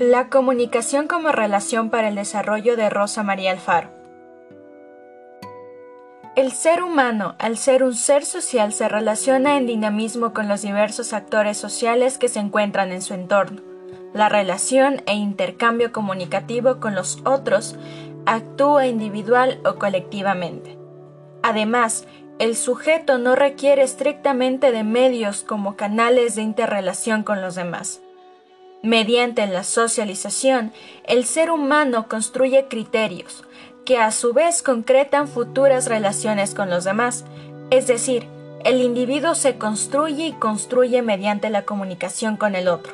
La comunicación como relación para el desarrollo de Rosa María Alfaro. El ser humano, al ser un ser social, se relaciona en dinamismo con los diversos actores sociales que se encuentran en su entorno. La relación e intercambio comunicativo con los otros actúa individual o colectivamente. Además, el sujeto no requiere estrictamente de medios como canales de interrelación con los demás. Mediante la socialización, el ser humano construye criterios, que a su vez concretan futuras relaciones con los demás, es decir, el individuo se construye y construye mediante la comunicación con el otro.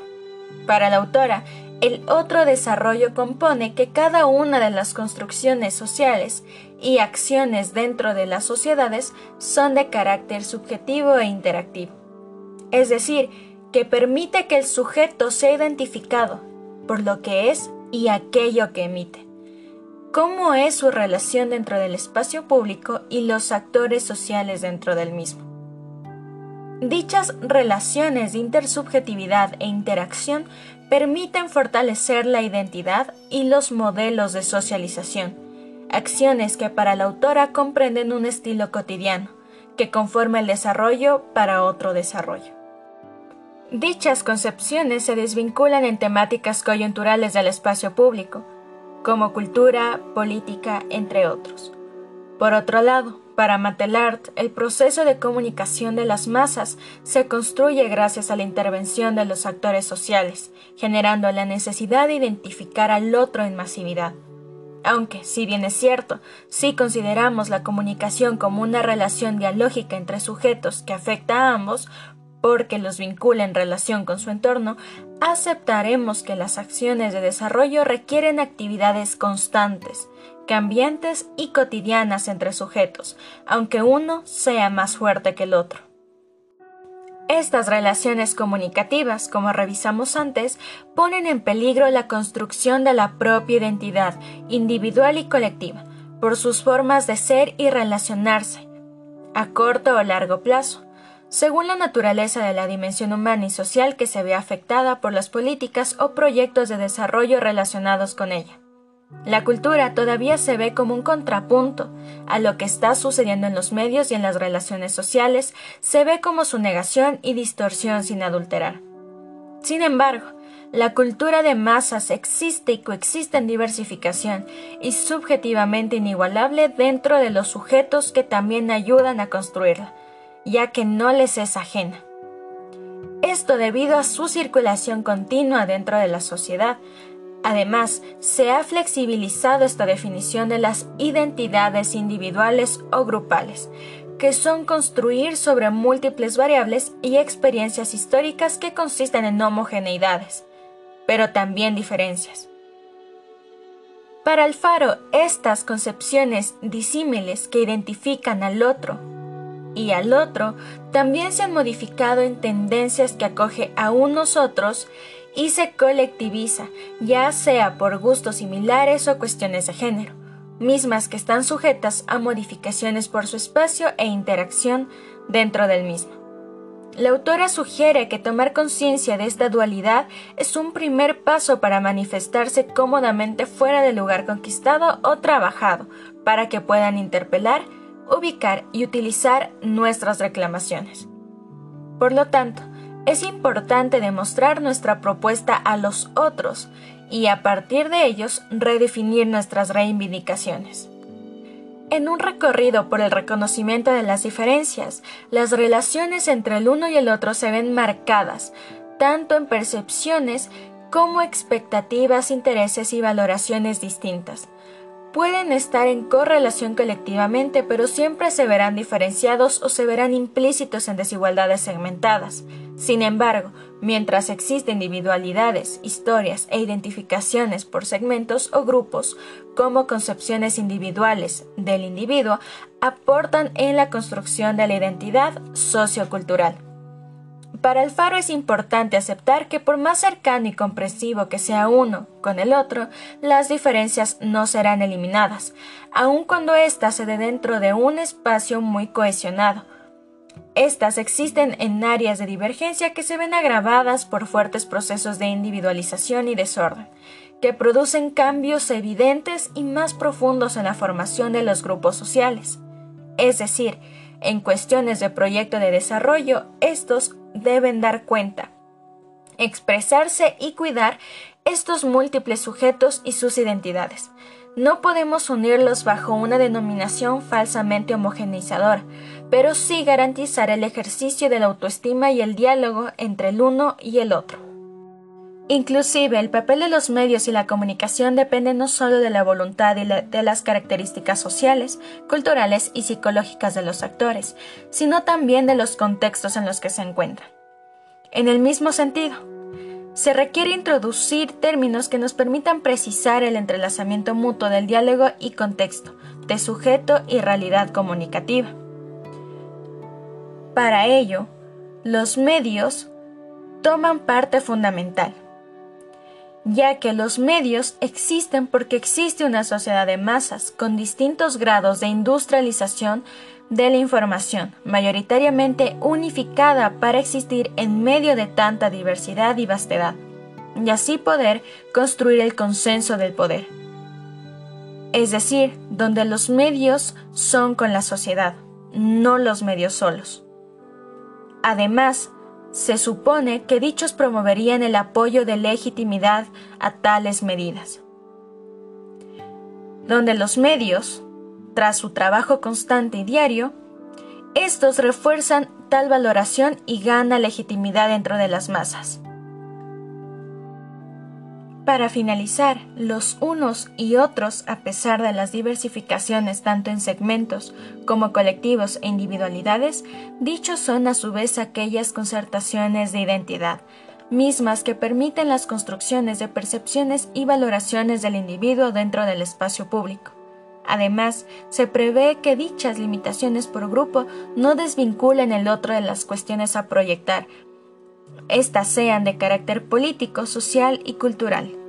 Para la autora, el otro desarrollo compone que cada una de las construcciones sociales y acciones dentro de las sociedades son de carácter subjetivo e interactivo. Es decir, que permite que el sujeto sea identificado por lo que es y aquello que emite. ¿Cómo es su relación dentro del espacio público y los actores sociales dentro del mismo? Dichas relaciones de intersubjetividad e interacción permiten fortalecer la identidad y los modelos de socialización, acciones que para la autora comprenden un estilo cotidiano, que conforma el desarrollo para otro desarrollo. Dichas concepciones se desvinculan en temáticas coyunturales del espacio público, como cultura, política, entre otros. Por otro lado, para Matelart, el proceso de comunicación de las masas se construye gracias a la intervención de los actores sociales, generando la necesidad de identificar al otro en masividad. Aunque, si bien es cierto, si consideramos la comunicación como una relación dialógica entre sujetos que afecta a ambos, porque los vincula en relación con su entorno, aceptaremos que las acciones de desarrollo requieren actividades constantes, cambiantes y cotidianas entre sujetos, aunque uno sea más fuerte que el otro. Estas relaciones comunicativas, como revisamos antes, ponen en peligro la construcción de la propia identidad individual y colectiva, por sus formas de ser y relacionarse, a corto o largo plazo, según la naturaleza de la dimensión humana y social que se ve afectada por las políticas o proyectos de desarrollo relacionados con ella. La cultura todavía se ve como un contrapunto a lo que está sucediendo en los medios y en las relaciones sociales, se ve como su negación y distorsión sin adulterar. Sin embargo, la cultura de masas existe y coexiste en diversificación y subjetivamente inigualable dentro de los sujetos que también ayudan a construirla, ya que no les es ajena. Esto debido a su circulación continua dentro de la sociedad. Además, se ha flexibilizado esta definición de las identidades individuales o grupales, que son construir sobre múltiples variables y experiencias históricas que consisten en homogeneidades, pero también diferencias. Para Alfaro, estas concepciones disímiles que identifican al otro y al otro también se han modificado en tendencias que acoge a unos otros y se colectiviza, ya sea por gustos similares o cuestiones de género, mismas que están sujetas a modificaciones por su espacio e interacción dentro del mismo. La autora sugiere que tomar conciencia de esta dualidad es un primer paso para manifestarse cómodamente fuera del lugar conquistado o trabajado, para que puedan interpelar ubicar y utilizar nuestras reclamaciones. Por lo tanto, es importante demostrar nuestra propuesta a los otros y a partir de ellos redefinir nuestras reivindicaciones. En un recorrido por el reconocimiento de las diferencias, las relaciones entre el uno y el otro se ven marcadas, tanto en percepciones como expectativas, intereses y valoraciones distintas pueden estar en correlación colectivamente, pero siempre se verán diferenciados o se verán implícitos en desigualdades segmentadas. Sin embargo, mientras existen individualidades, historias e identificaciones por segmentos o grupos, como concepciones individuales del individuo, aportan en la construcción de la identidad sociocultural. Para Alfaro es importante aceptar que por más cercano y comprensivo que sea uno con el otro, las diferencias no serán eliminadas, aun cuando ésta se dé dentro de un espacio muy cohesionado. Estas existen en áreas de divergencia que se ven agravadas por fuertes procesos de individualización y desorden, que producen cambios evidentes y más profundos en la formación de los grupos sociales. Es decir, en cuestiones de proyecto de desarrollo, estos deben dar cuenta, expresarse y cuidar estos múltiples sujetos y sus identidades. No podemos unirlos bajo una denominación falsamente homogeneizadora, pero sí garantizar el ejercicio de la autoestima y el diálogo entre el uno y el otro. Inclusive el papel de los medios y la comunicación depende no solo de la voluntad y de las características sociales, culturales y psicológicas de los actores, sino también de los contextos en los que se encuentran. En el mismo sentido, se requiere introducir términos que nos permitan precisar el entrelazamiento mutuo del diálogo y contexto, de sujeto y realidad comunicativa. Para ello, los medios toman parte fundamental ya que los medios existen porque existe una sociedad de masas con distintos grados de industrialización de la información, mayoritariamente unificada para existir en medio de tanta diversidad y vastedad, y así poder construir el consenso del poder. Es decir, donde los medios son con la sociedad, no los medios solos. Además, se supone que dichos promoverían el apoyo de legitimidad a tales medidas. Donde los medios, tras su trabajo constante y diario, estos refuerzan tal valoración y gana legitimidad dentro de las masas. Para finalizar, los unos y otros, a pesar de las diversificaciones tanto en segmentos como colectivos e individualidades, dichos son a su vez aquellas concertaciones de identidad, mismas que permiten las construcciones de percepciones y valoraciones del individuo dentro del espacio público. Además, se prevé que dichas limitaciones por grupo no desvinculen el otro de las cuestiones a proyectar, estas sean de carácter político, social y cultural.